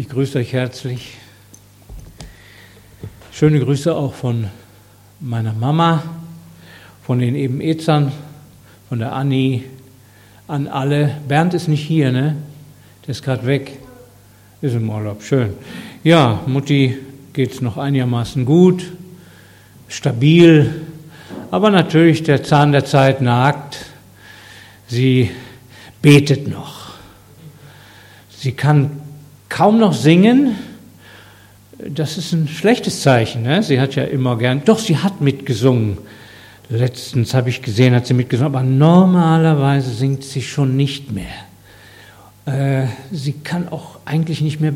Ich grüße euch herzlich. Schöne Grüße auch von meiner Mama, von den eben Ezern, von der Anni, an alle. Bernd ist nicht hier, ne? Der ist gerade weg. Ist im Urlaub, schön. Ja, Mutti geht es noch einigermaßen gut, stabil, aber natürlich der Zahn der Zeit nagt. Sie betet noch. Sie kann kaum noch singen. Das ist ein schlechtes Zeichen. Ne? Sie hat ja immer gern, doch, sie hat mitgesungen. Letztens habe ich gesehen, hat sie mitgesungen, aber normalerweise singt sie schon nicht mehr. Äh, sie kann auch eigentlich nicht mehr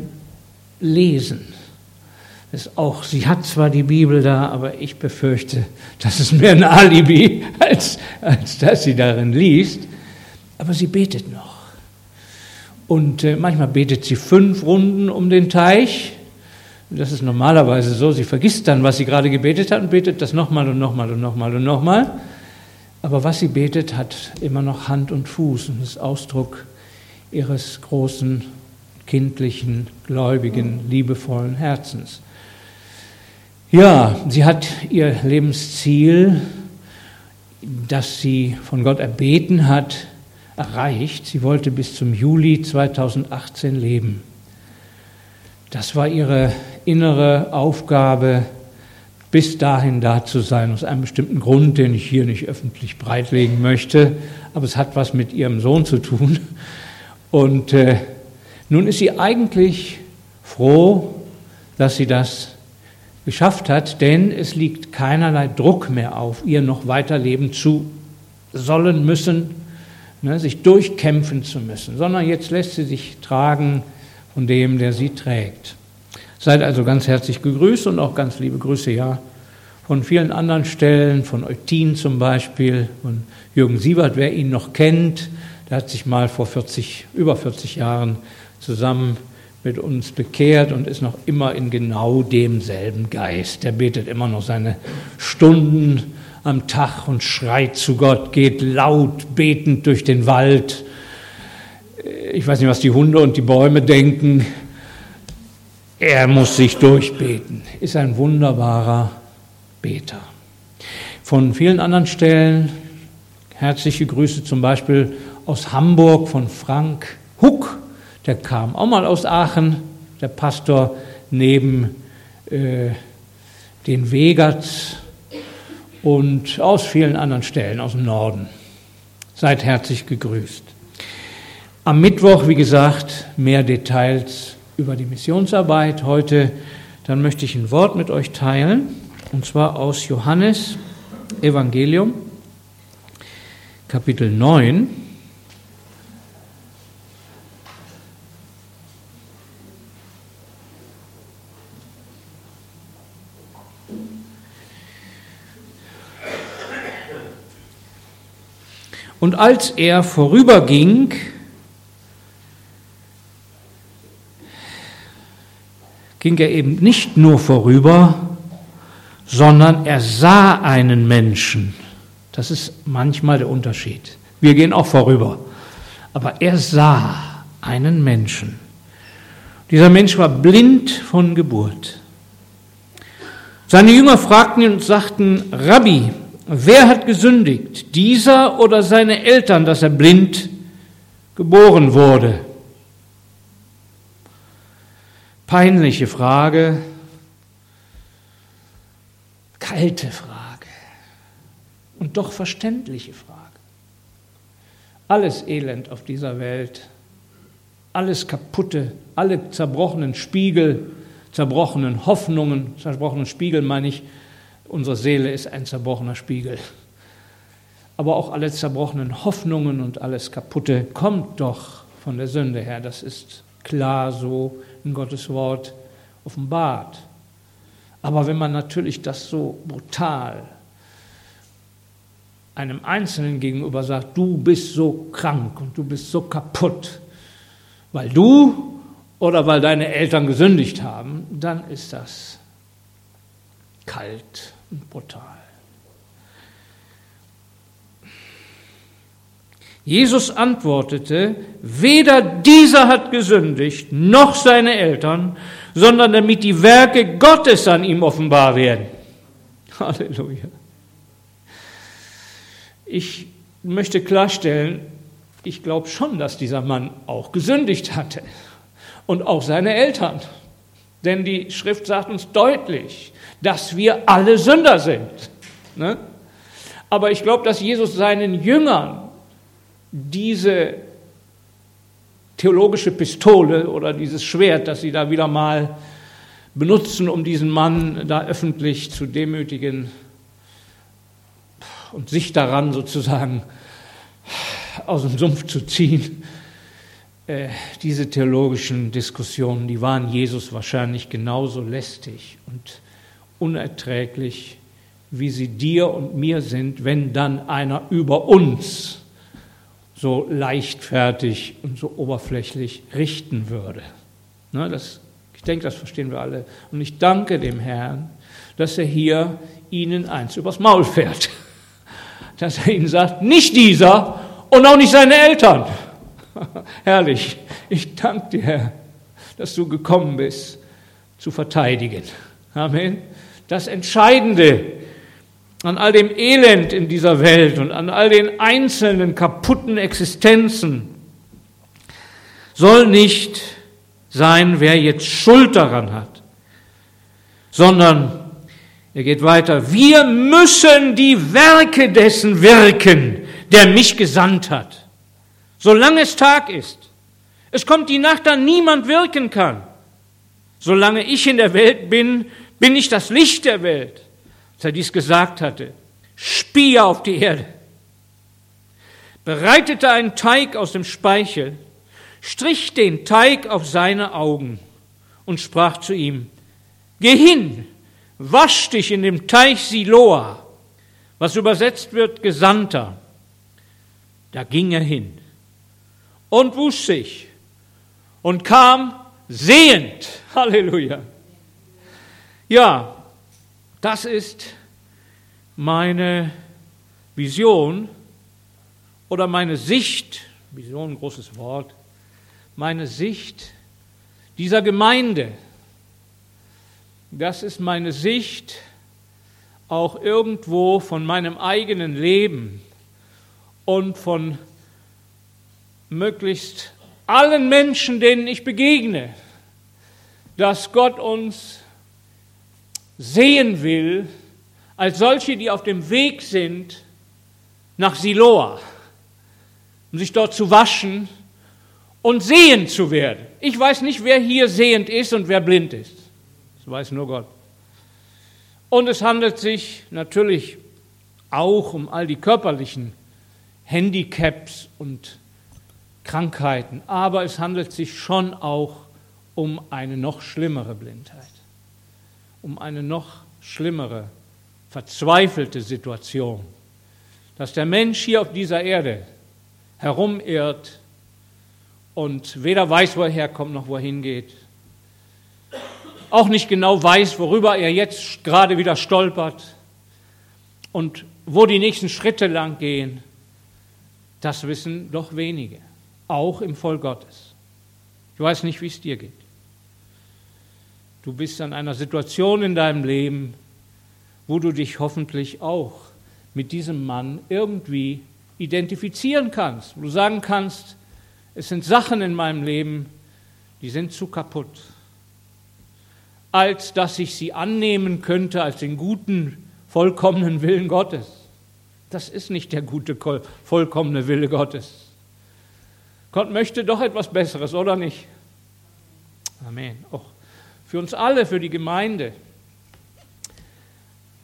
lesen. Ist auch, sie hat zwar die Bibel da, aber ich befürchte, das ist mehr ein Alibi, als, als dass sie darin liest. Aber sie betet noch. Und äh, manchmal betet sie fünf Runden um den Teich. Das ist normalerweise so. Sie vergisst dann, was sie gerade gebetet hat und betet das nochmal und nochmal und nochmal und nochmal. Aber was sie betet, hat immer noch Hand und Fuß und ist Ausdruck ihres großen, kindlichen, gläubigen, liebevollen Herzens. Ja, sie hat ihr Lebensziel, das sie von Gott erbeten hat, erreicht. Sie wollte bis zum Juli 2018 leben. Das war ihre innere Aufgabe, bis dahin da zu sein, aus einem bestimmten Grund, den ich hier nicht öffentlich breitlegen möchte, aber es hat was mit ihrem Sohn zu tun. Und äh, nun ist sie eigentlich froh, dass sie das geschafft hat, denn es liegt keinerlei Druck mehr auf ihr, noch weiterleben zu sollen müssen, ne, sich durchkämpfen zu müssen, sondern jetzt lässt sie sich tragen von dem, der sie trägt. Seid also ganz herzlich gegrüßt und auch ganz liebe Grüße, ja, von vielen anderen Stellen, von Eutin zum Beispiel, von Jürgen Siebert, wer ihn noch kennt, der hat sich mal vor 40, über 40 Jahren zusammen mit uns bekehrt und ist noch immer in genau demselben Geist. Der betet immer noch seine Stunden am Tag und schreit zu Gott, geht laut betend durch den Wald. Ich weiß nicht, was die Hunde und die Bäume denken. Er muss sich durchbeten, ist ein wunderbarer Beter. Von vielen anderen Stellen herzliche Grüße zum Beispiel aus Hamburg von Frank Huck, der kam auch mal aus Aachen, der Pastor neben äh, den Wegerts und aus vielen anderen Stellen aus dem Norden. Seid herzlich gegrüßt. Am Mittwoch, wie gesagt, mehr Details über die Missionsarbeit. Heute, dann möchte ich ein Wort mit euch teilen, und zwar aus Johannes Evangelium, Kapitel 9. Und als er vorüberging, ging er eben nicht nur vorüber, sondern er sah einen Menschen. Das ist manchmal der Unterschied. Wir gehen auch vorüber. Aber er sah einen Menschen. Dieser Mensch war blind von Geburt. Seine Jünger fragten ihn und sagten, Rabbi, wer hat gesündigt, dieser oder seine Eltern, dass er blind geboren wurde? Peinliche Frage, kalte Frage. Und doch verständliche Frage. Alles Elend auf dieser Welt, alles kaputte, alle zerbrochenen Spiegel, zerbrochenen Hoffnungen, zerbrochenen Spiegel meine ich, Unsere Seele ist ein zerbrochener Spiegel. Aber auch alle zerbrochenen Hoffnungen und alles Kaputte kommt doch von der Sünde her. Das ist klar so in Gottes Wort offenbart. Aber wenn man natürlich das so brutal einem Einzelnen gegenüber sagt, du bist so krank und du bist so kaputt, weil du oder weil deine Eltern gesündigt haben, dann ist das kalt und brutal. Jesus antwortete, weder dieser hat gesündigt, noch seine Eltern, sondern damit die Werke Gottes an ihm offenbar werden. Halleluja. Ich möchte klarstellen, ich glaube schon, dass dieser Mann auch gesündigt hatte und auch seine Eltern. Denn die Schrift sagt uns deutlich, dass wir alle Sünder sind. Ne? Aber ich glaube, dass Jesus seinen Jüngern diese theologische Pistole oder dieses Schwert, das sie da wieder mal benutzen, um diesen Mann da öffentlich zu demütigen und sich daran sozusagen aus dem Sumpf zu ziehen. Äh, diese theologischen Diskussionen, die waren Jesus wahrscheinlich genauso lästig und unerträglich, wie sie dir und mir sind, wenn dann einer über uns so leichtfertig und so oberflächlich richten würde. Ne, das, ich denke, das verstehen wir alle. Und ich danke dem Herrn, dass er hier ihnen eins übers Maul fährt. Dass er ihnen sagt, nicht dieser und auch nicht seine Eltern. Herrlich. Ich danke dir, Herr, dass du gekommen bist, zu verteidigen. Amen. Das Entscheidende an all dem Elend in dieser Welt und an all den einzelnen kaputten Existenzen soll nicht sein, wer jetzt Schuld daran hat, sondern er geht weiter, wir müssen die Werke dessen wirken, der mich gesandt hat, solange es Tag ist. Es kommt die Nacht, da niemand wirken kann. Solange ich in der Welt bin, bin ich das Licht der Welt als er dies gesagt hatte, spie auf die Erde, bereitete einen Teig aus dem Speichel, strich den Teig auf seine Augen und sprach zu ihm, Geh hin, wasch dich in dem Teich Siloa, was übersetzt wird Gesandter. Da ging er hin und wusch sich und kam sehend. Halleluja. Ja, das ist meine Vision oder meine Sicht, Vision, großes Wort, meine Sicht dieser Gemeinde. Das ist meine Sicht auch irgendwo von meinem eigenen Leben und von möglichst allen Menschen, denen ich begegne, dass Gott uns sehen will, als solche, die auf dem Weg sind nach Siloa, um sich dort zu waschen und sehend zu werden. Ich weiß nicht, wer hier sehend ist und wer blind ist. Das weiß nur Gott. Und es handelt sich natürlich auch um all die körperlichen Handicaps und Krankheiten, aber es handelt sich schon auch um eine noch schlimmere Blindheit um eine noch schlimmere, verzweifelte Situation, dass der Mensch hier auf dieser Erde herumirrt und weder weiß, wo er herkommt noch wo er hingeht, auch nicht genau weiß, worüber er jetzt gerade wieder stolpert und wo die nächsten Schritte lang gehen, das wissen doch wenige, auch im Volk Gottes. Ich weiß nicht, wie es dir geht. Du bist an einer Situation in deinem Leben, wo du dich hoffentlich auch mit diesem Mann irgendwie identifizieren kannst, wo du sagen kannst, es sind Sachen in meinem Leben, die sind zu kaputt, als dass ich sie annehmen könnte als den guten, vollkommenen Willen Gottes. Das ist nicht der gute, vollkommene Wille Gottes. Gott möchte doch etwas Besseres, oder nicht? Amen. Auch für uns alle, für die Gemeinde.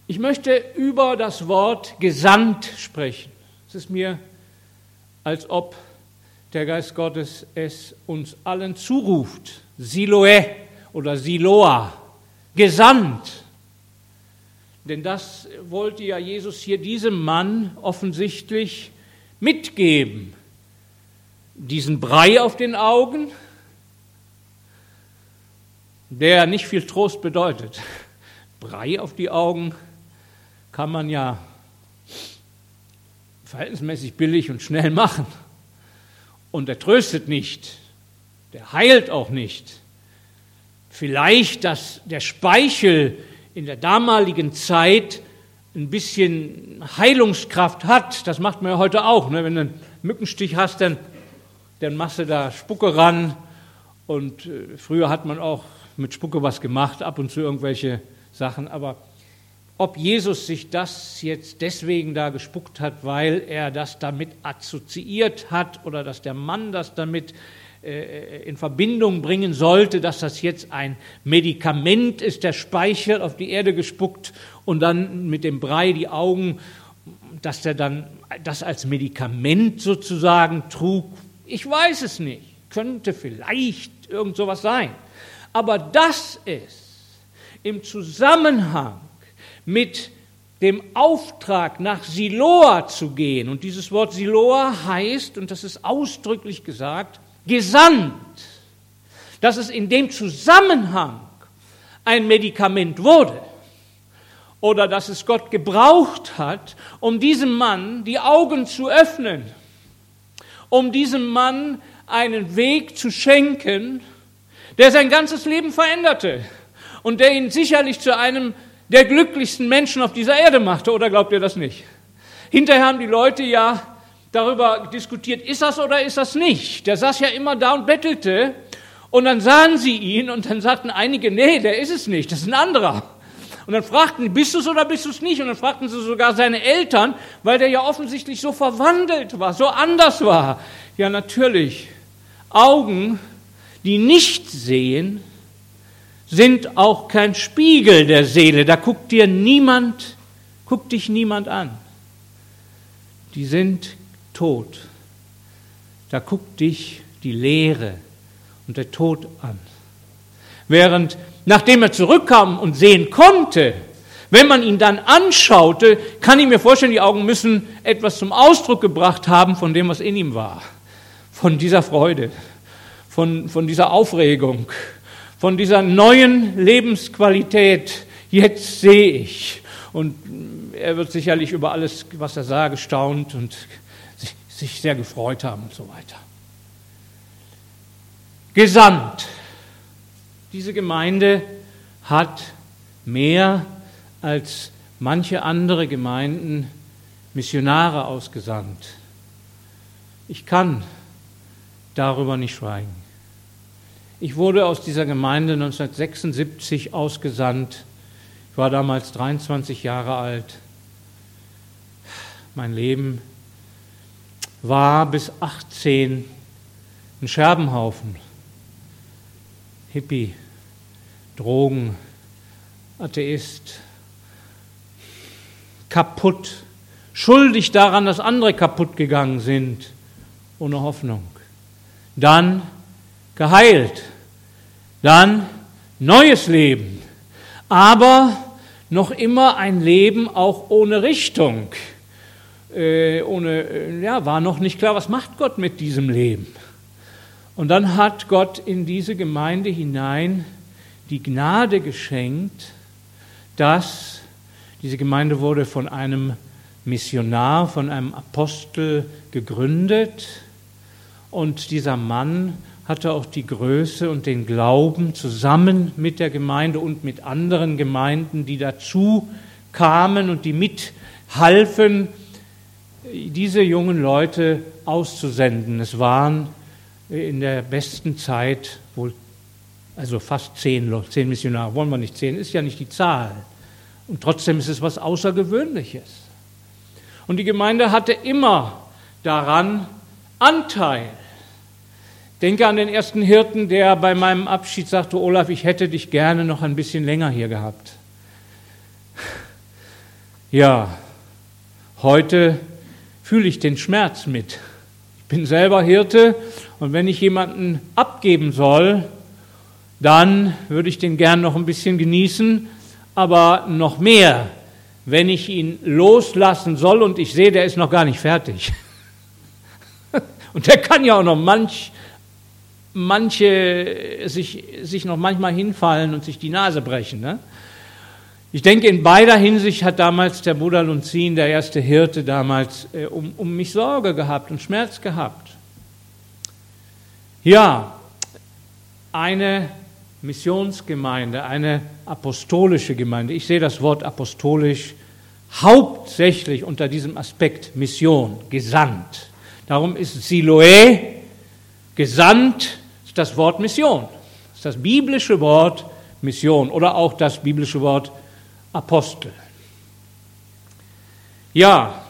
Ich möchte über das Wort gesandt sprechen. Es ist mir, als ob der Geist Gottes es uns allen zuruft. Siloe oder Siloa, gesandt. Denn das wollte ja Jesus hier diesem Mann offensichtlich mitgeben. Diesen Brei auf den Augen, der nicht viel Trost bedeutet. Brei auf die Augen kann man ja verhältnismäßig billig und schnell machen. Und er tröstet nicht, der heilt auch nicht. Vielleicht, dass der Speichel in der damaligen Zeit ein bisschen Heilungskraft hat, das macht man ja heute auch. Ne? Wenn du einen Mückenstich hast, dann, dann machst du da Spucke ran. Und äh, früher hat man auch mit Spucke was gemacht, ab und zu irgendwelche Sachen. Aber ob Jesus sich das jetzt deswegen da gespuckt hat, weil er das damit assoziiert hat oder dass der Mann das damit äh, in Verbindung bringen sollte, dass das jetzt ein Medikament ist, der Speichel auf die Erde gespuckt und dann mit dem Brei die Augen, dass der dann das als Medikament sozusagen trug. Ich weiß es nicht. Könnte vielleicht irgend sowas sein. Aber das ist im Zusammenhang mit dem Auftrag nach Siloa zu gehen. Und dieses Wort Siloa heißt, und das ist ausdrücklich gesagt, gesandt, dass es in dem Zusammenhang ein Medikament wurde oder dass es Gott gebraucht hat, um diesem Mann die Augen zu öffnen, um diesem Mann einen Weg zu schenken, der sein ganzes Leben veränderte und der ihn sicherlich zu einem der glücklichsten Menschen auf dieser Erde machte, oder glaubt ihr das nicht? Hinterher haben die Leute ja darüber diskutiert, ist das oder ist das nicht. Der saß ja immer da und bettelte und dann sahen sie ihn und dann sagten einige, nee, der ist es nicht, das ist ein anderer. Und dann fragten, bist du es oder bist du es nicht? Und dann fragten sie sogar seine Eltern, weil der ja offensichtlich so verwandelt war, so anders war. Ja, natürlich. Augen, die nicht sehen, sind auch kein Spiegel der Seele. Da guckt dir niemand, guckt dich niemand an. Die sind tot. Da guckt dich die Leere und der Tod an. Während, nachdem er zurückkam und sehen konnte, wenn man ihn dann anschaute, kann ich mir vorstellen, die Augen müssen etwas zum Ausdruck gebracht haben von dem, was in ihm war. Von dieser Freude, von, von dieser Aufregung, von dieser neuen Lebensqualität. Jetzt sehe ich. Und er wird sicherlich über alles, was er sah, gestaunt und sich sehr gefreut haben und so weiter. Gesandt. Diese Gemeinde hat mehr als manche andere Gemeinden Missionare ausgesandt. Ich kann darüber nicht schweigen. Ich wurde aus dieser Gemeinde 1976 ausgesandt. Ich war damals 23 Jahre alt. Mein Leben war bis 18 ein Scherbenhaufen. Hippie, Drogen, Atheist, kaputt, schuldig daran, dass andere kaputt gegangen sind, ohne Hoffnung. Dann geheilt, dann neues Leben, aber noch immer ein Leben auch ohne Richtung. Äh, ohne, äh, ja, war noch nicht klar, was macht Gott mit diesem Leben. Und dann hat Gott in diese Gemeinde hinein die Gnade geschenkt, dass diese Gemeinde wurde von einem Missionar, von einem Apostel gegründet. Und dieser Mann hatte auch die Größe und den Glauben zusammen mit der Gemeinde und mit anderen Gemeinden, die dazu kamen und die mithalfen, diese jungen Leute auszusenden. Es waren in der besten Zeit wohl, also fast zehn, zehn Missionare, wollen wir nicht zehn, ist ja nicht die Zahl. Und trotzdem ist es was Außergewöhnliches. Und die Gemeinde hatte immer daran Anteil. Denke an den ersten Hirten, der bei meinem Abschied sagte, Olaf, ich hätte dich gerne noch ein bisschen länger hier gehabt. Ja, heute fühle ich den Schmerz mit. Ich bin selber Hirte und wenn ich jemanden abgeben soll, dann würde ich den gern noch ein bisschen genießen, aber noch mehr, wenn ich ihn loslassen soll und ich sehe, der ist noch gar nicht fertig. Und der kann ja auch noch manch, manche sich, sich noch manchmal hinfallen und sich die Nase brechen. Ne? Ich denke, in beider Hinsicht hat damals der Bruder Lunzin, der erste Hirte damals, äh, um, um mich Sorge gehabt und Schmerz gehabt. Ja, eine Missionsgemeinde, eine apostolische Gemeinde. Ich sehe das Wort apostolisch hauptsächlich unter diesem Aspekt Mission, gesandt. Darum ist Siloé, gesandt, ist das Wort Mission. Das ist das biblische Wort Mission oder auch das biblische Wort Apostel. Ja,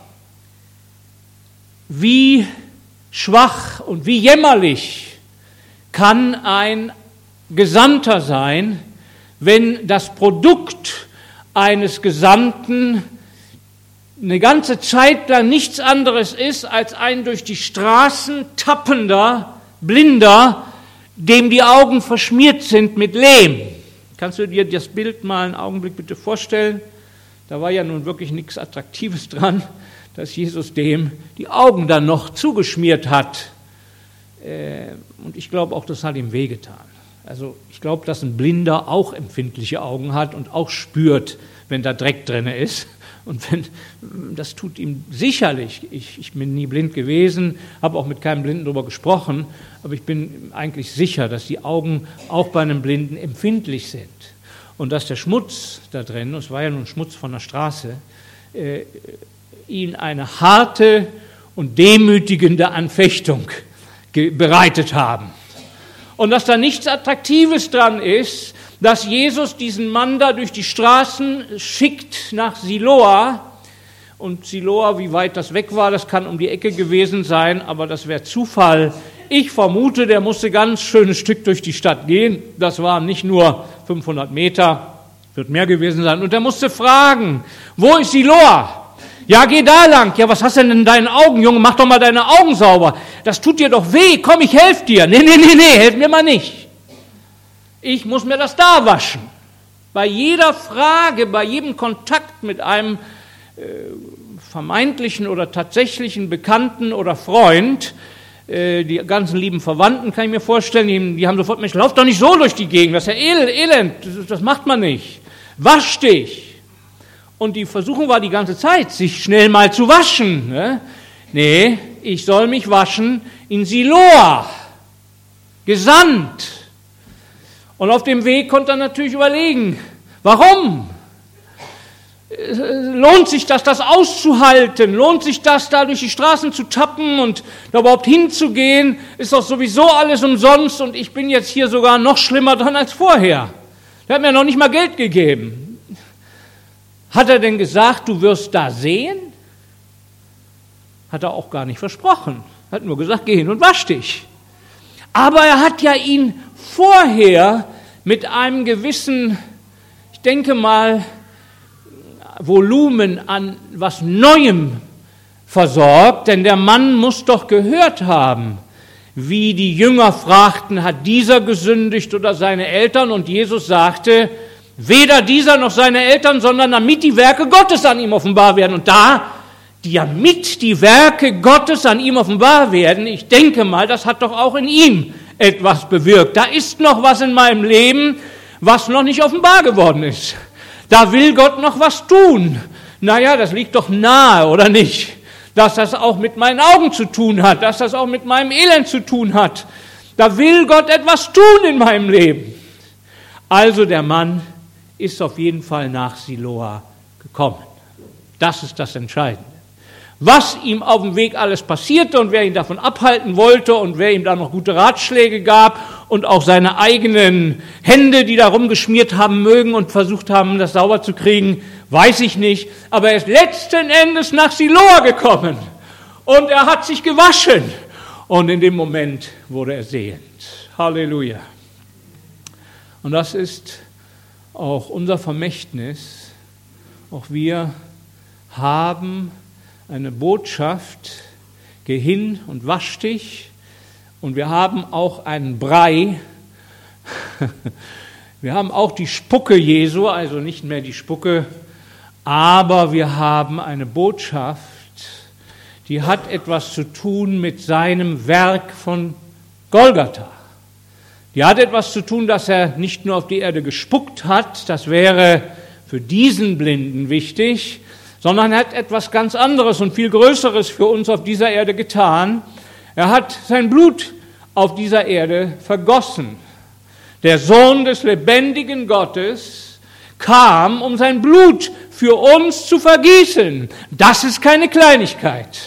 wie schwach und wie jämmerlich kann ein Gesandter sein, wenn das Produkt eines Gesandten eine ganze Zeit lang nichts anderes ist als ein durch die Straßen tappender, blinder, dem die Augen verschmiert sind mit Lehm. Kannst du dir das Bild mal einen Augenblick bitte vorstellen? Da war ja nun wirklich nichts Attraktives dran, dass Jesus dem die Augen dann noch zugeschmiert hat. Äh, und ich glaube auch, das hat ihm wehgetan. Also ich glaube, dass ein Blinder auch empfindliche Augen hat und auch spürt, wenn da Dreck drin ist. Und wenn, das tut ihm sicherlich, ich, ich bin nie blind gewesen, habe auch mit keinem Blinden darüber gesprochen, aber ich bin eigentlich sicher, dass die Augen auch bei einem Blinden empfindlich sind. Und dass der Schmutz da drin, es war ja nun Schmutz von der Straße, äh, ihn eine harte und demütigende Anfechtung bereitet haben. Und dass da nichts Attraktives dran ist, dass Jesus diesen Mann da durch die Straßen schickt nach Siloa. Und Siloa, wie weit das weg war, das kann um die Ecke gewesen sein, aber das wäre Zufall. Ich vermute, der musste ganz schönes Stück durch die Stadt gehen. Das waren nicht nur 500 Meter, wird mehr gewesen sein. Und er musste fragen, wo ist Siloa? Ja, geh da lang. Ja, was hast du denn in deinen Augen, Junge? Mach doch mal deine Augen sauber. Das tut dir doch weh. Komm, ich helf dir. Nee, nee, nee, nee, helf mir mal nicht. Ich muss mir das da waschen. Bei jeder Frage, bei jedem Kontakt mit einem äh, vermeintlichen oder tatsächlichen Bekannten oder Freund, äh, die ganzen lieben Verwandten, kann ich mir vorstellen, die, die haben sofort, Mensch, lauf doch nicht so durch die Gegend, das ist ja elend, das, das macht man nicht. Wasch dich. Und die Versuchung war die ganze Zeit, sich schnell mal zu waschen. Ne? Nee, ich soll mich waschen in Siloa, gesandt. Und auf dem Weg konnte er natürlich überlegen, warum? Lohnt sich das, das auszuhalten? Lohnt sich das, da durch die Straßen zu tappen und da überhaupt hinzugehen? Ist doch sowieso alles umsonst und ich bin jetzt hier sogar noch schlimmer dran als vorher. Der hat mir noch nicht mal Geld gegeben. Hat er denn gesagt, du wirst da sehen? Hat er auch gar nicht versprochen. Hat nur gesagt, geh hin und wasch dich. Aber er hat ja ihn vorher mit einem gewissen, ich denke mal, Volumen an was Neuem versorgt, denn der Mann muss doch gehört haben, wie die Jünger fragten, hat dieser gesündigt oder seine Eltern? Und Jesus sagte, Weder dieser noch seine Eltern, sondern damit die Werke Gottes an ihm offenbar werden. Und da, die ja mit die Werke Gottes an ihm offenbar werden, ich denke mal, das hat doch auch in ihm etwas bewirkt. Da ist noch was in meinem Leben, was noch nicht offenbar geworden ist. Da will Gott noch was tun. Naja, das liegt doch nahe, oder nicht? Dass das auch mit meinen Augen zu tun hat, dass das auch mit meinem Elend zu tun hat. Da will Gott etwas tun in meinem Leben. Also der Mann ist auf jeden Fall nach Siloa gekommen. Das ist das Entscheidende. Was ihm auf dem Weg alles passierte und wer ihn davon abhalten wollte und wer ihm da noch gute Ratschläge gab und auch seine eigenen Hände, die da rumgeschmiert haben mögen und versucht haben, das sauber zu kriegen, weiß ich nicht. Aber er ist letzten Endes nach Siloa gekommen und er hat sich gewaschen und in dem Moment wurde er sehend. Halleluja. Und das ist auch unser Vermächtnis, auch wir haben eine Botschaft, geh hin und wasch dich. Und wir haben auch einen Brei. Wir haben auch die Spucke Jesu, also nicht mehr die Spucke, aber wir haben eine Botschaft, die hat etwas zu tun mit seinem Werk von Golgatha. Die hat etwas zu tun, dass er nicht nur auf die Erde gespuckt hat, das wäre für diesen Blinden wichtig, sondern er hat etwas ganz anderes und viel Größeres für uns auf dieser Erde getan. Er hat sein Blut auf dieser Erde vergossen. Der Sohn des lebendigen Gottes kam, um sein Blut für uns zu vergießen. Das ist keine Kleinigkeit.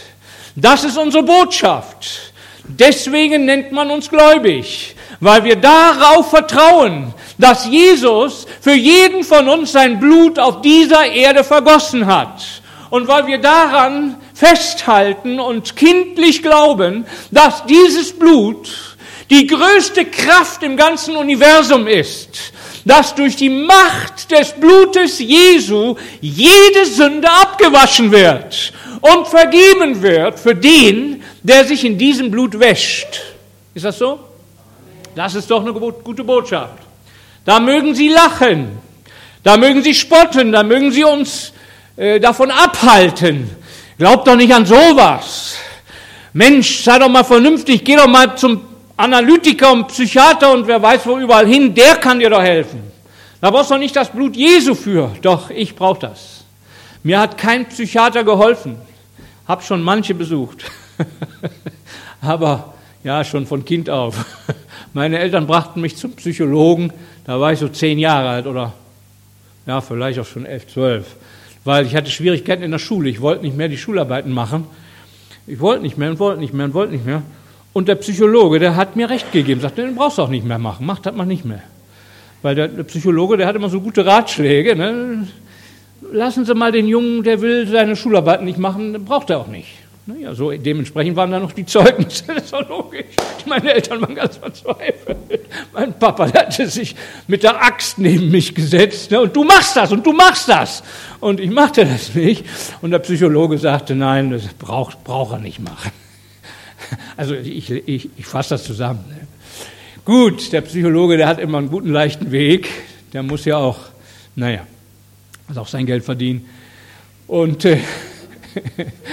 Das ist unsere Botschaft. Deswegen nennt man uns gläubig, weil wir darauf vertrauen, dass Jesus für jeden von uns sein Blut auf dieser Erde vergossen hat. Und weil wir daran festhalten und kindlich glauben, dass dieses Blut die größte Kraft im ganzen Universum ist, dass durch die Macht des Blutes Jesu jede Sünde abgewaschen wird und vergeben wird für den, der sich in diesem Blut wäscht. Ist das so? Das ist doch eine gute Botschaft. Da mögen Sie lachen, da mögen Sie spotten, da mögen Sie uns äh, davon abhalten. Glaubt doch nicht an sowas. Mensch, sei doch mal vernünftig, geh doch mal zum Analytiker und Psychiater und wer weiß wo überall hin, der kann dir doch helfen. Da brauchst du doch nicht das Blut Jesu für. Doch, ich brauche das. Mir hat kein Psychiater geholfen. Hab schon manche besucht. Aber ja, schon von Kind auf. Meine Eltern brachten mich zum Psychologen, da war ich so zehn Jahre alt oder ja, vielleicht auch schon elf, zwölf. Weil ich hatte Schwierigkeiten in der Schule. Ich wollte nicht mehr die Schularbeiten machen. Ich wollte nicht mehr und wollte nicht mehr und wollte nicht mehr. Und der Psychologe, der hat mir recht gegeben, sagte, den brauchst du auch nicht mehr machen, mach das mal nicht mehr. Weil der, der Psychologe, der hat immer so gute Ratschläge. Ne? Lassen Sie mal den Jungen, der will seine Schularbeiten nicht machen, braucht er auch nicht. Ja, so dementsprechend waren da noch die Zeugnisse, das ist doch logisch. Meine Eltern waren ganz verzweifelt. Mein Papa hatte sich mit der Axt neben mich gesetzt ne, und du machst das und du machst das. Und ich machte das nicht. Und der Psychologe sagte, nein, das braucht, braucht er nicht machen. Also ich, ich, ich fasse das zusammen. Ne. Gut, der Psychologe, der hat immer einen guten, leichten Weg. Der muss ja auch, naja, also auch sein Geld verdienen. Und äh,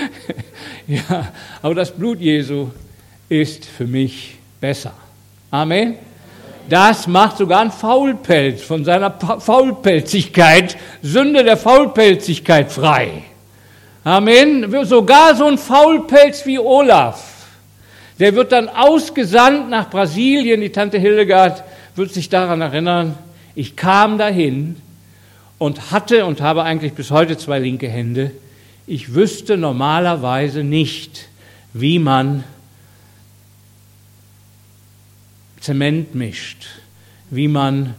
ja, aber das Blut Jesu ist für mich besser. Amen. Das macht sogar ein Faulpelz von seiner Faulpelzigkeit, Sünde der Faulpelzigkeit frei. Amen. Sogar so ein Faulpelz wie Olaf, der wird dann ausgesandt nach Brasilien. Die Tante Hildegard wird sich daran erinnern. Ich kam dahin und hatte und habe eigentlich bis heute zwei linke Hände ich wüsste normalerweise nicht, wie man Zement mischt, wie man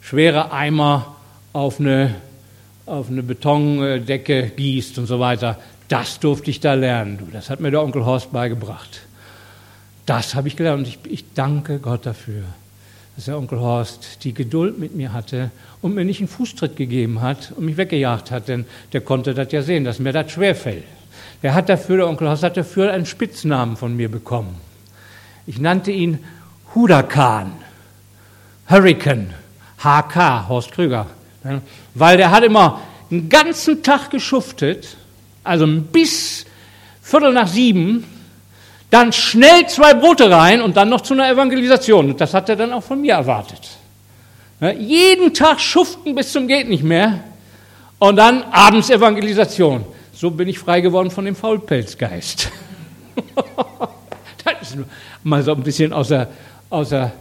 schwere Eimer auf eine, auf eine Betondecke gießt und so weiter. Das durfte ich da lernen. Das hat mir der Onkel Horst beigebracht. Das habe ich gelernt und ich, ich danke Gott dafür dass der Onkel Horst die Geduld mit mir hatte und mir nicht einen Fußtritt gegeben hat und mich weggejagt hat, denn der konnte das ja sehen, dass mir das schwerfällt. Der hat dafür, der Onkel Horst hat dafür einen Spitznamen von mir bekommen. Ich nannte ihn Hudakan, Hurricane, HK, Horst Krüger, weil der hat immer einen ganzen Tag geschuftet, also bis Viertel nach sieben dann schnell zwei Brote rein und dann noch zu einer Evangelisation. Und das hat er dann auch von mir erwartet. Ja, jeden Tag schuften bis zum geht nicht mehr und dann abends Evangelisation. So bin ich frei geworden von dem Faulpelzgeist. das ist mal so ein bisschen außer, außer,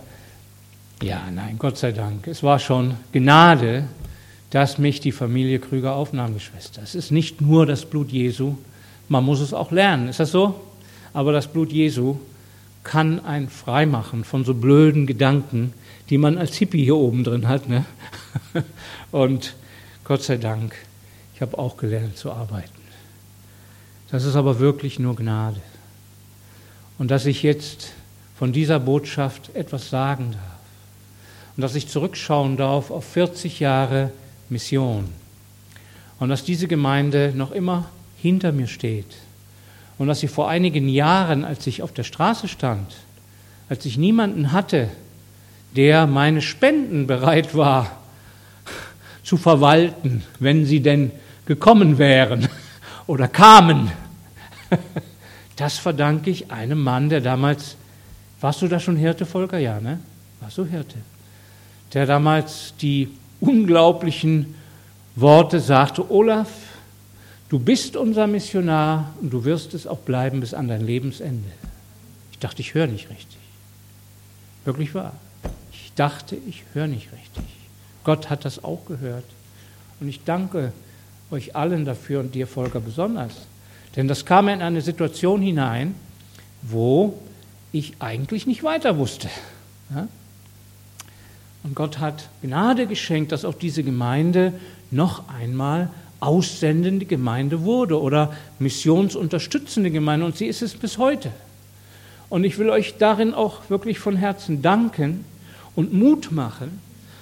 ja, nein, Gott sei Dank. Es war schon Gnade, dass mich die Familie Krüger aufnahm, Geschwister. Es ist nicht nur das Blut Jesu, man muss es auch lernen. Ist das so? Aber das Blut Jesu kann einen freimachen von so blöden Gedanken, die man als Hippie hier oben drin hat. Ne? Und Gott sei Dank, ich habe auch gelernt zu arbeiten. Das ist aber wirklich nur Gnade. Und dass ich jetzt von dieser Botschaft etwas sagen darf. Und dass ich zurückschauen darf auf 40 Jahre Mission. Und dass diese Gemeinde noch immer hinter mir steht und dass ich vor einigen Jahren, als ich auf der Straße stand, als ich niemanden hatte, der meine Spenden bereit war zu verwalten, wenn sie denn gekommen wären oder kamen, das verdanke ich einem Mann, der damals, warst du da schon Hirte, Volker? Ja, ne? Warst du Hirte? Der damals die unglaublichen Worte sagte, Olaf, Du bist unser Missionar und du wirst es auch bleiben bis an dein Lebensende. Ich dachte, ich höre nicht richtig. Wirklich wahr. Ich dachte, ich höre nicht richtig. Gott hat das auch gehört. Und ich danke euch allen dafür und dir, Volker, besonders. Denn das kam in eine Situation hinein, wo ich eigentlich nicht weiter wusste. Und Gott hat Gnade geschenkt, dass auch diese Gemeinde noch einmal aussendende Gemeinde wurde oder missionsunterstützende Gemeinde. Und sie ist es bis heute. Und ich will euch darin auch wirklich von Herzen danken und Mut machen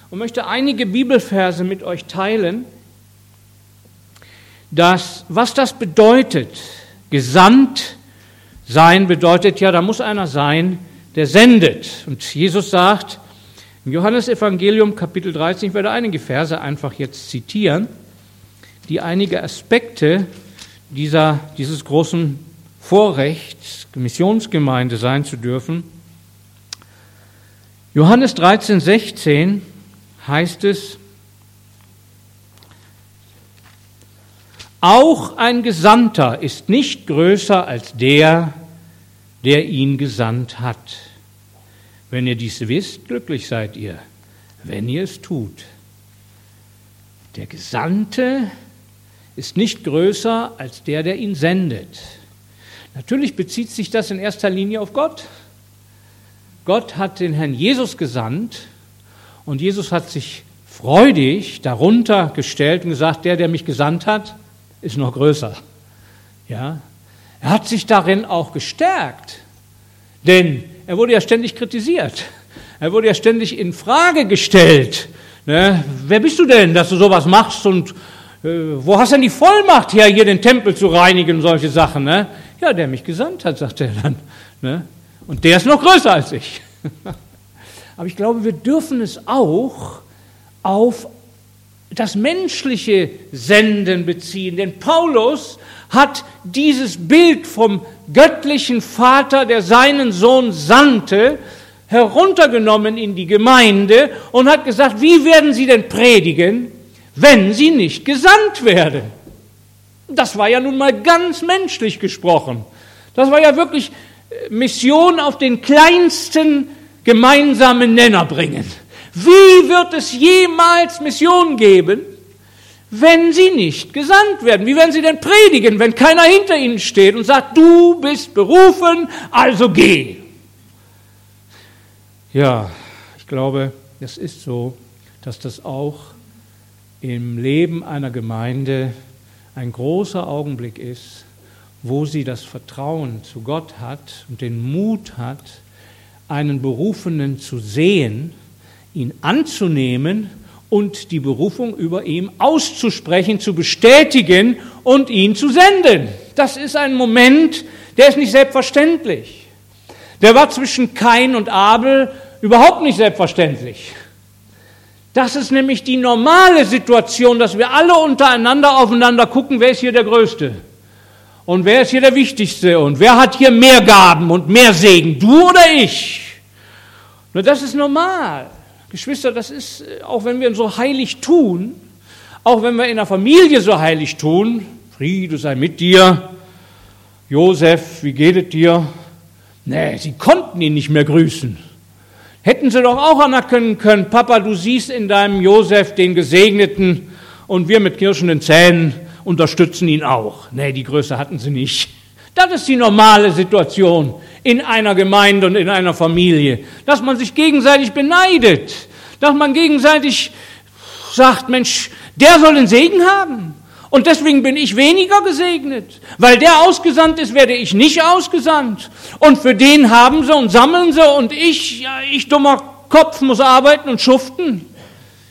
und möchte einige Bibelverse mit euch teilen, dass, was das bedeutet. Gesandt sein bedeutet ja, da muss einer sein, der sendet. Und Jesus sagt im Johannesevangelium Kapitel 13, ich werde einige Verse einfach jetzt zitieren, die einige Aspekte dieser, dieses großen Vorrechts, Missionsgemeinde sein zu dürfen. Johannes 13, 16 heißt es, Auch ein Gesandter ist nicht größer als der, der ihn gesandt hat. Wenn ihr dies wisst, glücklich seid ihr, wenn ihr es tut. Der Gesandte ist nicht größer als der, der ihn sendet. Natürlich bezieht sich das in erster Linie auf Gott. Gott hat den Herrn Jesus gesandt und Jesus hat sich freudig darunter gestellt und gesagt, der, der mich gesandt hat, ist noch größer. Ja? Er hat sich darin auch gestärkt, denn er wurde ja ständig kritisiert. Er wurde ja ständig in Frage gestellt. Ne? Wer bist du denn, dass du sowas machst und wo hast du denn die Vollmacht her, hier den Tempel zu reinigen und solche Sachen? Ne? Ja, der mich gesandt hat, sagt er dann. Ne? Und der ist noch größer als ich. Aber ich glaube, wir dürfen es auch auf das menschliche Senden beziehen. Denn Paulus hat dieses Bild vom göttlichen Vater, der seinen Sohn sandte, heruntergenommen in die Gemeinde und hat gesagt, wie werden sie denn predigen, wenn sie nicht gesandt werden? Das war ja nun mal ganz menschlich gesprochen. Das war ja wirklich äh, Mission auf den kleinsten gemeinsamen Nenner bringen. Wie wird es jemals Mission geben, wenn sie nicht gesandt werden? Wie werden sie denn predigen, wenn keiner hinter ihnen steht und sagt, du bist berufen, also geh? Ja, ich glaube, es ist so, dass das auch im Leben einer Gemeinde ein großer Augenblick ist, wo sie das Vertrauen zu Gott hat und den Mut hat, einen Berufenen zu sehen ihn anzunehmen und die Berufung über ihm auszusprechen, zu bestätigen und ihn zu senden. Das ist ein Moment, der ist nicht selbstverständlich. Der war zwischen Kain und Abel überhaupt nicht selbstverständlich. Das ist nämlich die normale Situation, dass wir alle untereinander aufeinander gucken, wer ist hier der Größte und wer ist hier der Wichtigste und wer hat hier mehr Gaben und mehr Segen, du oder ich. Nur das ist normal. Geschwister, das ist, äh, auch wenn wir so heilig tun, auch wenn wir in der Familie so heilig tun, Friede sei mit dir, Josef, wie geht es dir? Nee, sie konnten ihn nicht mehr grüßen. Hätten sie doch auch anerkennen können, Papa, du siehst in deinem Josef den Gesegneten und wir mit kirschenden Zähnen unterstützen ihn auch. Nee, die Größe hatten sie nicht. Das ist die normale Situation in einer Gemeinde und in einer Familie, dass man sich gegenseitig beneidet, dass man gegenseitig sagt, Mensch, der soll den Segen haben. Und deswegen bin ich weniger gesegnet. Weil der ausgesandt ist, werde ich nicht ausgesandt. Und für den haben sie und sammeln sie und ich, ja, ich dummer Kopf muss arbeiten und schuften.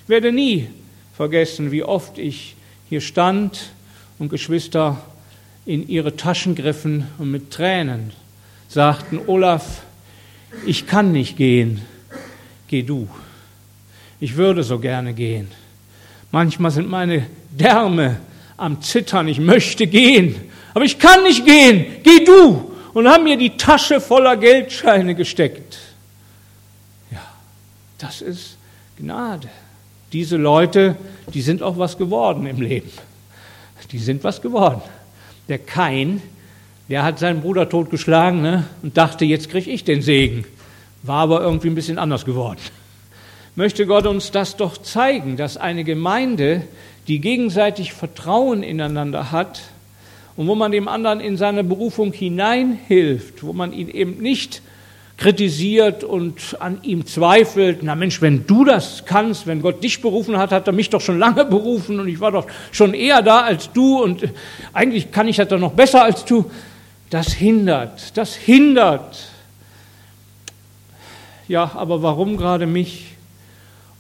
Ich werde nie vergessen, wie oft ich hier stand und Geschwister in ihre Taschen griffen und mit Tränen sagten, Olaf, ich kann nicht gehen, geh du. Ich würde so gerne gehen. Manchmal sind meine Därme am Zittern, ich möchte gehen, aber ich kann nicht gehen, geh du. Und haben mir die Tasche voller Geldscheine gesteckt. Ja, das ist Gnade. Diese Leute, die sind auch was geworden im Leben. Die sind was geworden. Der Kain, der hat seinen Bruder totgeschlagen ne, und dachte, jetzt kriege ich den Segen. war aber irgendwie ein bisschen anders geworden. Möchte Gott uns das doch zeigen, dass eine Gemeinde, die gegenseitig Vertrauen ineinander hat und wo man dem anderen in seine Berufung hineinhilft, wo man ihn eben nicht kritisiert und an ihm zweifelt, na Mensch, wenn du das kannst, wenn Gott dich berufen hat, hat er mich doch schon lange berufen und ich war doch schon eher da als du und eigentlich kann ich das doch noch besser als du. Das hindert, das hindert. Ja, aber warum gerade mich?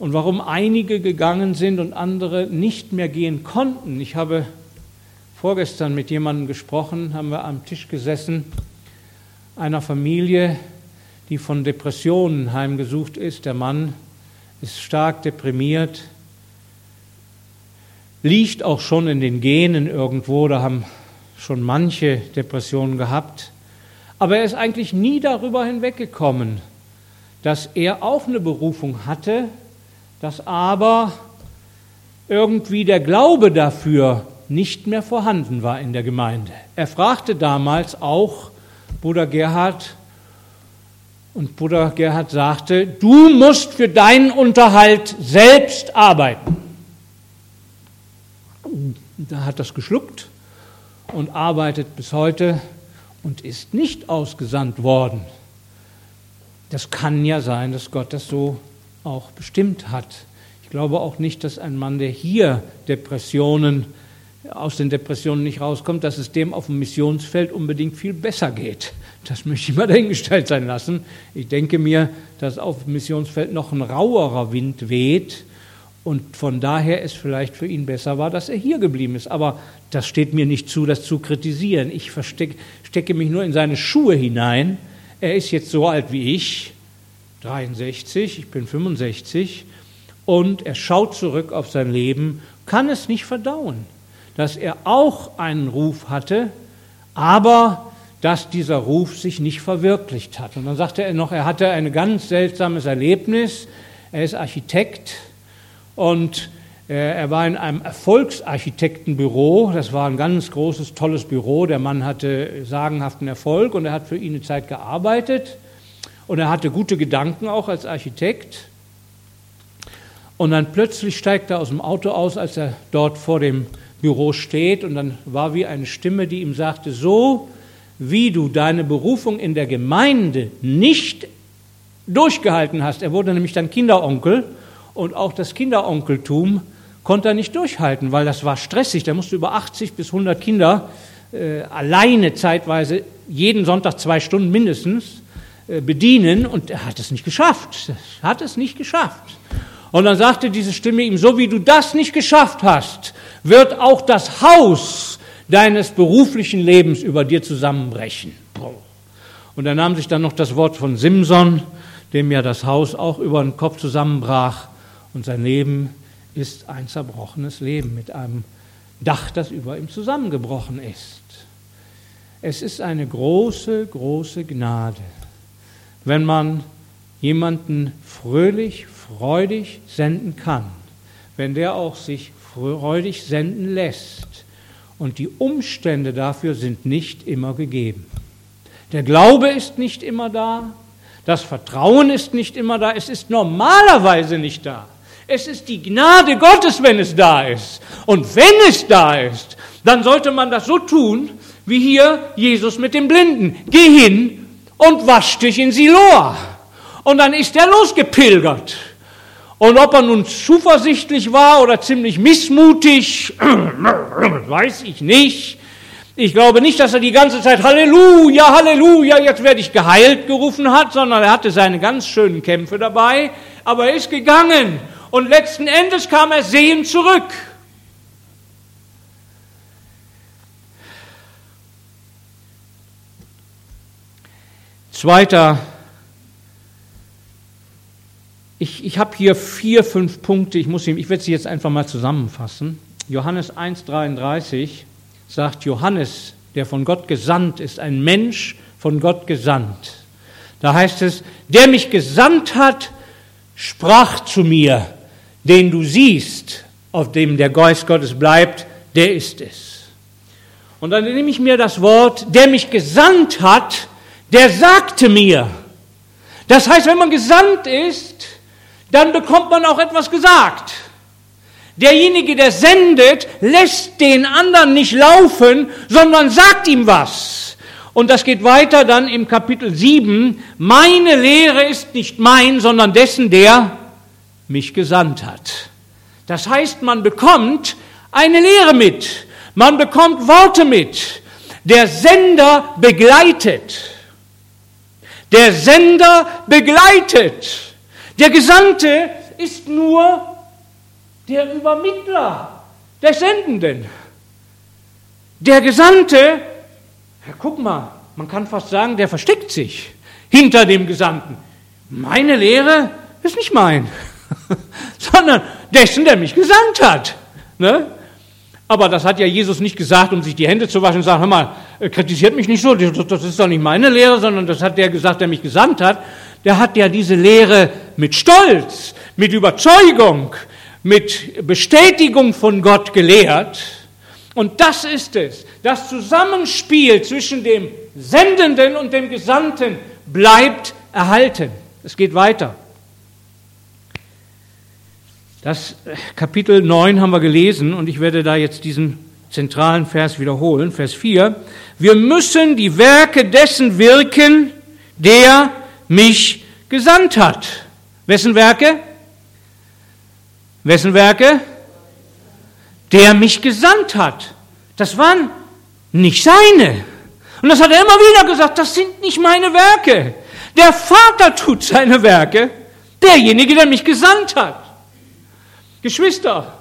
Und warum einige gegangen sind und andere nicht mehr gehen konnten? Ich habe vorgestern mit jemandem gesprochen, haben wir am Tisch gesessen, einer Familie, die von Depressionen heimgesucht ist. Der Mann ist stark deprimiert, liegt auch schon in den Genen irgendwo, da haben schon manche Depressionen gehabt. Aber er ist eigentlich nie darüber hinweggekommen, dass er auch eine Berufung hatte, dass aber irgendwie der Glaube dafür nicht mehr vorhanden war in der Gemeinde. Er fragte damals auch Bruder Gerhard, und Bruder Gerhard sagte, du musst für deinen Unterhalt selbst arbeiten. Da hat das geschluckt und arbeitet bis heute und ist nicht ausgesandt worden. Das kann ja sein, dass Gott das so auch bestimmt hat. Ich glaube auch nicht, dass ein Mann, der hier Depressionen aus den Depressionen nicht rauskommt, dass es dem auf dem Missionsfeld unbedingt viel besser geht. Das möchte ich mal dahingestellt sein lassen. Ich denke mir, dass auf dem Missionsfeld noch ein rauerer Wind weht und von daher es vielleicht für ihn besser war, dass er hier geblieben ist. Aber das steht mir nicht zu, das zu kritisieren. Ich verstecke, stecke mich nur in seine Schuhe hinein. Er ist jetzt so alt wie ich, 63, ich bin 65, und er schaut zurück auf sein Leben, kann es nicht verdauen dass er auch einen Ruf hatte, aber dass dieser Ruf sich nicht verwirklicht hat. Und dann sagte er noch, er hatte ein ganz seltsames Erlebnis. Er ist Architekt und äh, er war in einem Erfolgsarchitektenbüro. Das war ein ganz großes, tolles Büro. Der Mann hatte sagenhaften Erfolg und er hat für ihn eine Zeit gearbeitet. Und er hatte gute Gedanken auch als Architekt. Und dann plötzlich steigt er aus dem Auto aus, als er dort vor dem Büro steht. Und dann war wie eine Stimme, die ihm sagte, so wie du deine Berufung in der Gemeinde nicht durchgehalten hast, er wurde nämlich dann Kinderonkel. Und auch das Kinderonkeltum konnte er nicht durchhalten, weil das war stressig, der musste über 80 bis 100 Kinder äh, alleine zeitweise jeden Sonntag zwei Stunden mindestens bedienen und er hat es nicht geschafft, er hat es nicht geschafft. Und dann sagte diese Stimme ihm, so wie du das nicht geschafft hast, wird auch das Haus deines beruflichen Lebens über dir zusammenbrechen. Und er nahm sich dann noch das Wort von Simson, dem ja das Haus auch über den Kopf zusammenbrach. Und sein Leben ist ein zerbrochenes Leben mit einem Dach, das über ihm zusammengebrochen ist. Es ist eine große, große Gnade, wenn man jemanden fröhlich, freudig senden kann, wenn der auch sich freudig senden lässt. Und die Umstände dafür sind nicht immer gegeben. Der Glaube ist nicht immer da, das Vertrauen ist nicht immer da, es ist normalerweise nicht da. Es ist die Gnade Gottes, wenn es da ist. Und wenn es da ist, dann sollte man das so tun, wie hier Jesus mit dem Blinden. Geh hin und wasch dich in Siloa. Und dann ist er losgepilgert. Und ob er nun zuversichtlich war oder ziemlich missmutig, weiß ich nicht. Ich glaube nicht, dass er die ganze Zeit Halleluja, Halleluja, jetzt werde ich geheilt gerufen hat, sondern er hatte seine ganz schönen Kämpfe dabei. Aber er ist gegangen und letzten Endes kam er sehend zurück. Zweiter ich, ich habe hier vier, fünf Punkte, ich, ich werde sie jetzt einfach mal zusammenfassen. Johannes 1,33 sagt, Johannes, der von Gott gesandt ist, ein Mensch von Gott gesandt. Da heißt es, der mich gesandt hat, sprach zu mir, den du siehst, auf dem der Geist Gottes bleibt, der ist es. Und dann nehme ich mir das Wort, der mich gesandt hat, der sagte mir, Das heißt, wenn man gesandt ist, dann bekommt man auch etwas gesagt. Derjenige, der sendet, lässt den anderen nicht laufen, sondern sagt ihm was. Und das geht weiter dann im Kapitel 7. Meine Lehre ist nicht mein, sondern dessen, der mich gesandt hat. Das heißt, man bekommt eine Lehre mit, man bekommt Worte mit. Der Sender begleitet. Der Sender begleitet. Der Gesandte ist nur der Übermittler des Sendenden. Der Gesandte, ja, guck mal, man kann fast sagen, der versteckt sich hinter dem Gesandten. Meine Lehre ist nicht mein, sondern dessen, der mich gesandt hat. Ne? Aber das hat ja Jesus nicht gesagt, um sich die Hände zu waschen und sagen, hör mal, kritisiert mich nicht so, das ist doch nicht meine Lehre, sondern das hat der gesagt, der mich gesandt hat. Der hat ja diese Lehre mit Stolz, mit Überzeugung, mit Bestätigung von Gott gelehrt. Und das ist es. Das Zusammenspiel zwischen dem Sendenden und dem Gesandten bleibt erhalten. Es geht weiter. Das Kapitel 9 haben wir gelesen und ich werde da jetzt diesen zentralen Vers wiederholen, Vers 4. Wir müssen die Werke dessen wirken, der mich gesandt hat. Wessen Werke? Wessen Werke? Der mich gesandt hat. Das waren nicht seine. Und das hat er immer wieder gesagt, das sind nicht meine Werke. Der Vater tut seine Werke, derjenige, der mich gesandt hat. Geschwister,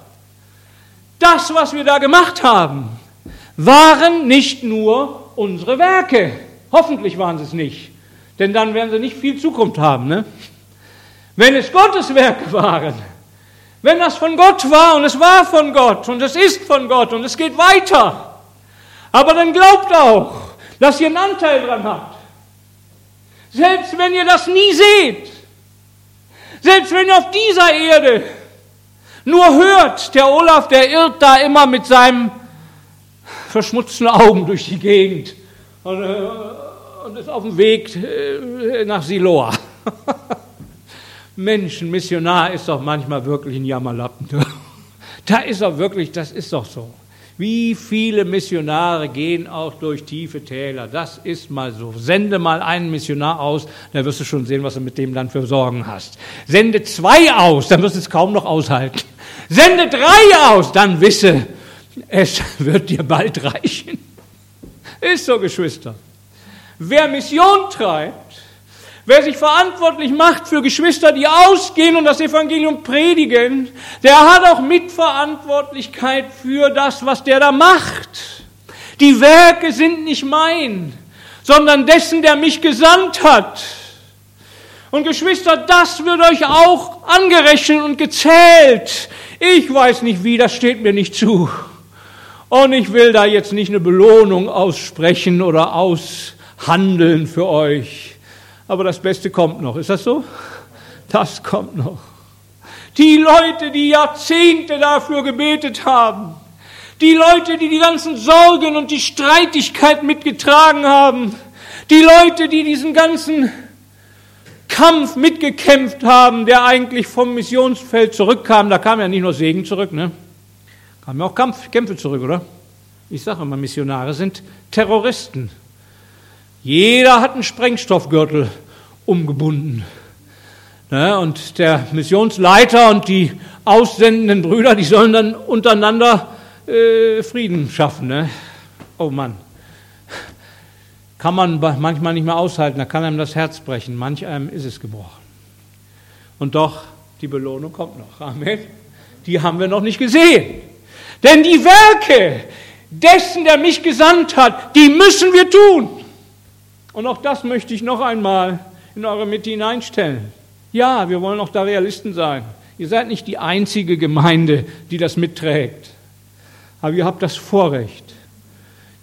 das, was wir da gemacht haben, waren nicht nur unsere Werke. Hoffentlich waren sie es nicht, denn dann werden sie nicht viel Zukunft haben. Ne? Wenn es Gottes Werke waren, wenn das von Gott war und es war von Gott und es ist von Gott und es geht weiter, aber dann glaubt auch, dass ihr einen Anteil dran habt. Selbst wenn ihr das nie seht, selbst wenn ihr auf dieser Erde nur hört, der Olaf, der irrt da immer mit seinem verschmutzten Augen durch die Gegend und, äh, und ist auf dem Weg äh, nach Siloa. Mensch, ein Missionar ist doch manchmal wirklich ein Jammerlappen. Da ist er wirklich, das ist doch so. Wie viele Missionare gehen auch durch tiefe Täler? Das ist mal so. Sende mal einen Missionar aus, dann wirst du schon sehen, was du mit dem dann für Sorgen hast. Sende zwei aus, dann wirst du es kaum noch aushalten. Sende drei aus, dann wisse, es wird dir bald reichen. Ist so, Geschwister. Wer Mission treibt, Wer sich verantwortlich macht für Geschwister, die ausgehen und das Evangelium predigen, der hat auch Mitverantwortlichkeit für das, was der da macht. Die Werke sind nicht mein, sondern dessen, der mich gesandt hat. Und Geschwister, das wird euch auch angerechnet und gezählt. Ich weiß nicht wie, das steht mir nicht zu. Und ich will da jetzt nicht eine Belohnung aussprechen oder aushandeln für euch aber das Beste kommt noch. Ist das so? Das kommt noch. Die Leute, die Jahrzehnte dafür gebetet haben, die Leute, die die ganzen Sorgen und die Streitigkeit mitgetragen haben, die Leute, die diesen ganzen Kampf mitgekämpft haben, der eigentlich vom Missionsfeld zurückkam, da kam ja nicht nur Segen zurück, ne? Kamen ja auch Kampf, Kämpfe zurück, oder? Ich sage immer, Missionare sind Terroristen. Jeder hat einen Sprengstoffgürtel umgebunden. Ne, und der Missionsleiter und die aussendenden Brüder, die sollen dann untereinander äh, Frieden schaffen. Ne? Oh Mann. Kann man manchmal nicht mehr aushalten, da kann einem das Herz brechen. Manch einem ist es gebrochen. Und doch, die Belohnung kommt noch. Amen. Die haben wir noch nicht gesehen. Denn die Werke dessen, der mich gesandt hat, die müssen wir tun. Und auch das möchte ich noch einmal in eure Mitte hineinstellen. Ja, wir wollen auch da Realisten sein. Ihr seid nicht die einzige Gemeinde, die das mitträgt. Aber ihr habt das Vorrecht,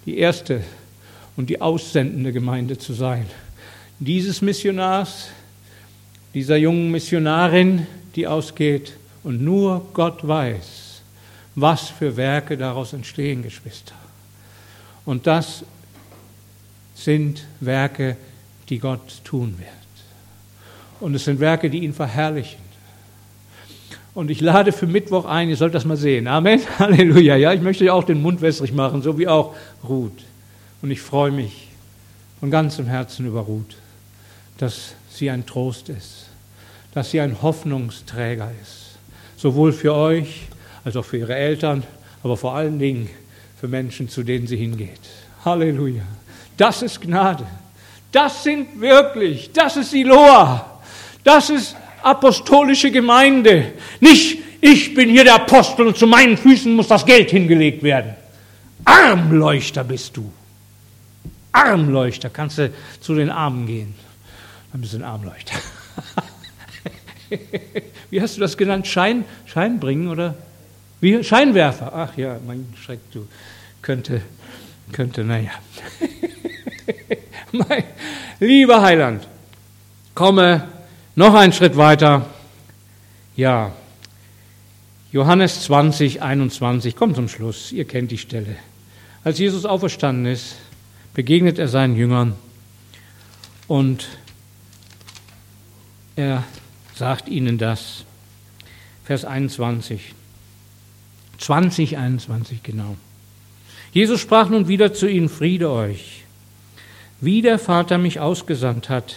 die erste und die aussendende Gemeinde zu sein. Dieses Missionars, dieser jungen Missionarin, die ausgeht und nur Gott weiß, was für Werke daraus entstehen, Geschwister. Und das sind Werke, die Gott tun wird. Und es sind Werke, die ihn verherrlichen. Und ich lade für Mittwoch ein, ihr sollt das mal sehen. Amen. Halleluja. Ja, ich möchte auch den Mund wässrig machen, so wie auch Ruth. Und ich freue mich von ganzem Herzen über Ruth, dass sie ein Trost ist, dass sie ein Hoffnungsträger ist. Sowohl für euch als auch für ihre Eltern, aber vor allen Dingen für Menschen, zu denen sie hingeht. Halleluja. Das ist Gnade. Das sind wirklich, das ist Siloa. Das ist apostolische Gemeinde. Nicht, ich bin hier der Apostel und zu meinen Füßen muss das Geld hingelegt werden. Armleuchter bist du. Armleuchter. Kannst du zu den Armen gehen. Ein bisschen Armleuchter. Wie hast du das genannt? Schein, Schein bringen oder? Wie? Scheinwerfer. Ach ja, mein Schreck, du könnte, könnte, naja. mein lieber Heiland, komme noch einen Schritt weiter. Ja, Johannes 20, 21, kommt zum Schluss, ihr kennt die Stelle. Als Jesus auferstanden ist, begegnet er seinen Jüngern und er sagt ihnen das. Vers 21. 20, 21 genau. Jesus sprach nun wieder zu ihnen, Friede euch. Wie der Vater mich ausgesandt hat,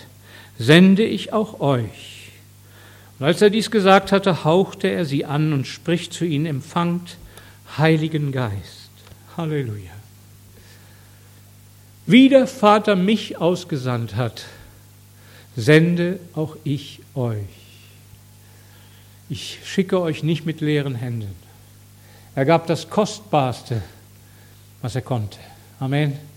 sende ich auch euch. Und als er dies gesagt hatte, hauchte er sie an und spricht zu ihnen, empfangt Heiligen Geist. Halleluja. Wie der Vater mich ausgesandt hat, sende auch ich euch. Ich schicke euch nicht mit leeren Händen. Er gab das Kostbarste, was er konnte. Amen.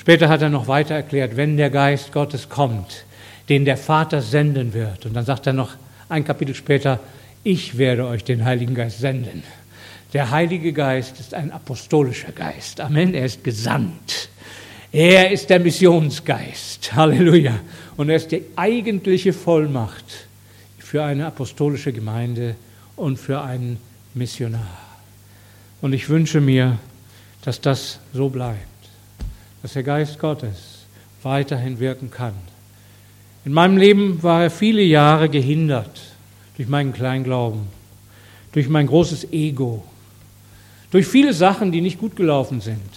Später hat er noch weiter erklärt, wenn der Geist Gottes kommt, den der Vater senden wird. Und dann sagt er noch ein Kapitel später, ich werde euch den Heiligen Geist senden. Der Heilige Geist ist ein apostolischer Geist. Amen. Er ist gesandt. Er ist der Missionsgeist. Halleluja. Und er ist die eigentliche Vollmacht für eine apostolische Gemeinde und für einen Missionar. Und ich wünsche mir, dass das so bleibt, dass der Geist Gottes weiterhin wirken kann. In meinem Leben war er viele Jahre gehindert durch meinen Kleinglauben, durch mein großes Ego, durch viele Sachen, die nicht gut gelaufen sind.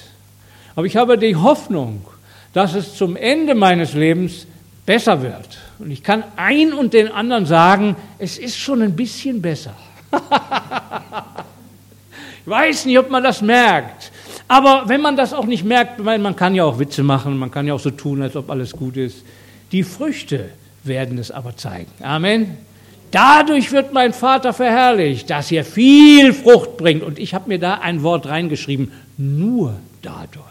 Aber ich habe die Hoffnung, dass es zum Ende meines Lebens besser wird. Und ich kann ein und den anderen sagen, es ist schon ein bisschen besser. ich weiß nicht, ob man das merkt. Aber wenn man das auch nicht merkt, man kann ja auch Witze machen, man kann ja auch so tun, als ob alles gut ist. Die Früchte werden es aber zeigen. Amen. Dadurch wird mein Vater verherrlicht, dass ihr viel Frucht bringt. Und ich habe mir da ein Wort reingeschrieben, nur dadurch.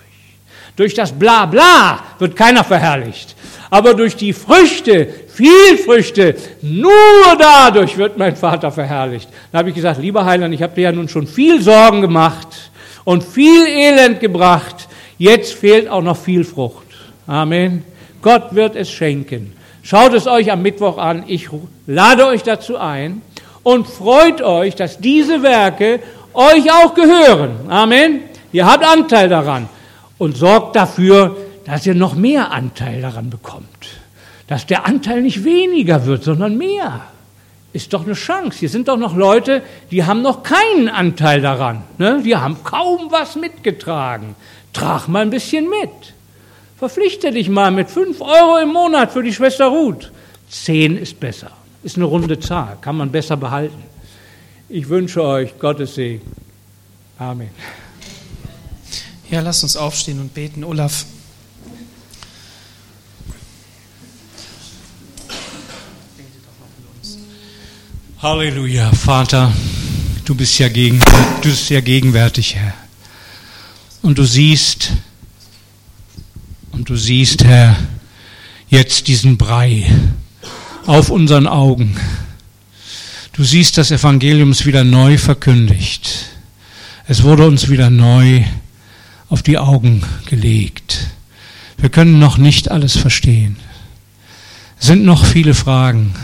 Durch das Blabla wird keiner verherrlicht. Aber durch die Früchte, viel Früchte, nur dadurch wird mein Vater verherrlicht. Da habe ich gesagt, lieber Heiland, ich habe dir ja nun schon viel Sorgen gemacht und viel Elend gebracht. Jetzt fehlt auch noch viel Frucht. Amen. Gott wird es schenken. Schaut es euch am Mittwoch an. Ich lade euch dazu ein und freut euch, dass diese Werke euch auch gehören. Amen. Ihr habt Anteil daran und sorgt dafür, dass ihr noch mehr Anteil daran bekommt. Dass der Anteil nicht weniger wird, sondern mehr. Ist doch eine Chance. Hier sind doch noch Leute, die haben noch keinen Anteil daran. Ne? Die haben kaum was mitgetragen. Trag mal ein bisschen mit. Verpflichte dich mal mit 5 Euro im Monat für die Schwester Ruth. 10 ist besser. Ist eine runde Zahl. Kann man besser behalten. Ich wünsche euch Gottes Segen. Amen. Ja, lass uns aufstehen und beten. Olaf. Halleluja, Vater, du bist ja, gegen, du bist ja gegenwärtig, Herr. Und du siehst, und du siehst, Herr, jetzt diesen Brei auf unseren Augen. Du siehst, das Evangelium ist wieder neu verkündigt. Es wurde uns wieder neu auf die Augen gelegt. Wir können noch nicht alles verstehen. Es sind noch viele Fragen.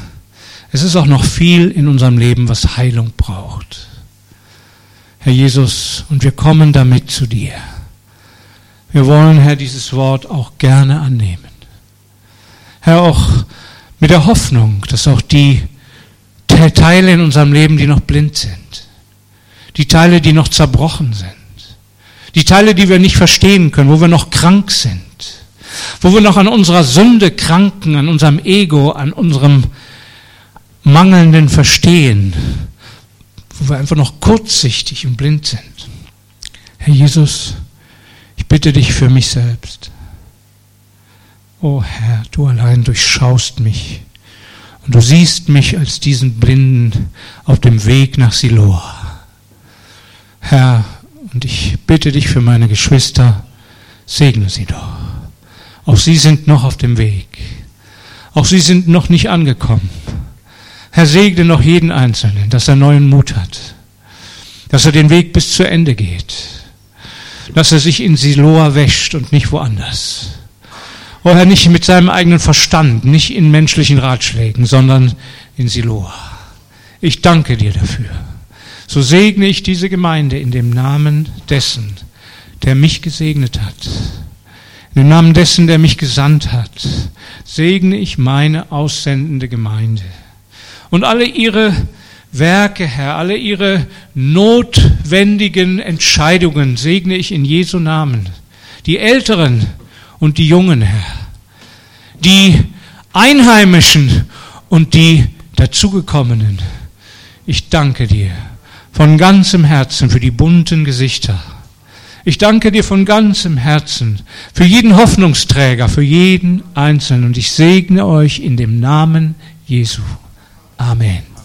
Es ist auch noch viel in unserem Leben, was Heilung braucht. Herr Jesus, und wir kommen damit zu dir. Wir wollen, Herr, dieses Wort auch gerne annehmen. Herr, auch mit der Hoffnung, dass auch die Teile in unserem Leben, die noch blind sind, die Teile, die noch zerbrochen sind, die Teile, die wir nicht verstehen können, wo wir noch krank sind, wo wir noch an unserer Sünde kranken, an unserem Ego, an unserem mangelnden Verstehen, wo wir einfach noch kurzsichtig und blind sind. Herr Jesus, ich bitte dich für mich selbst. O oh Herr, du allein durchschaust mich und du siehst mich als diesen Blinden auf dem Weg nach Siloa. Herr, und ich bitte dich für meine Geschwister, segne sie doch. Auch sie sind noch auf dem Weg. Auch sie sind noch nicht angekommen. Herr, segne noch jeden Einzelnen, dass er neuen Mut hat, dass er den Weg bis zu Ende geht, dass er sich in Siloa wäscht und nicht woanders. Oh Herr, nicht mit seinem eigenen Verstand, nicht in menschlichen Ratschlägen, sondern in Siloa. Ich danke dir dafür. So segne ich diese Gemeinde in dem Namen dessen, der mich gesegnet hat. Dem Namen dessen, der mich gesandt hat, segne ich meine aussendende Gemeinde. Und alle ihre Werke, Herr, alle ihre notwendigen Entscheidungen segne ich in Jesu Namen. Die Älteren und die Jungen, Herr. Die Einheimischen und die dazugekommenen. Ich danke dir von ganzem Herzen für die bunten Gesichter. Ich danke dir von ganzem Herzen für jeden Hoffnungsträger, für jeden Einzelnen und ich segne euch in dem Namen Jesu. Amen.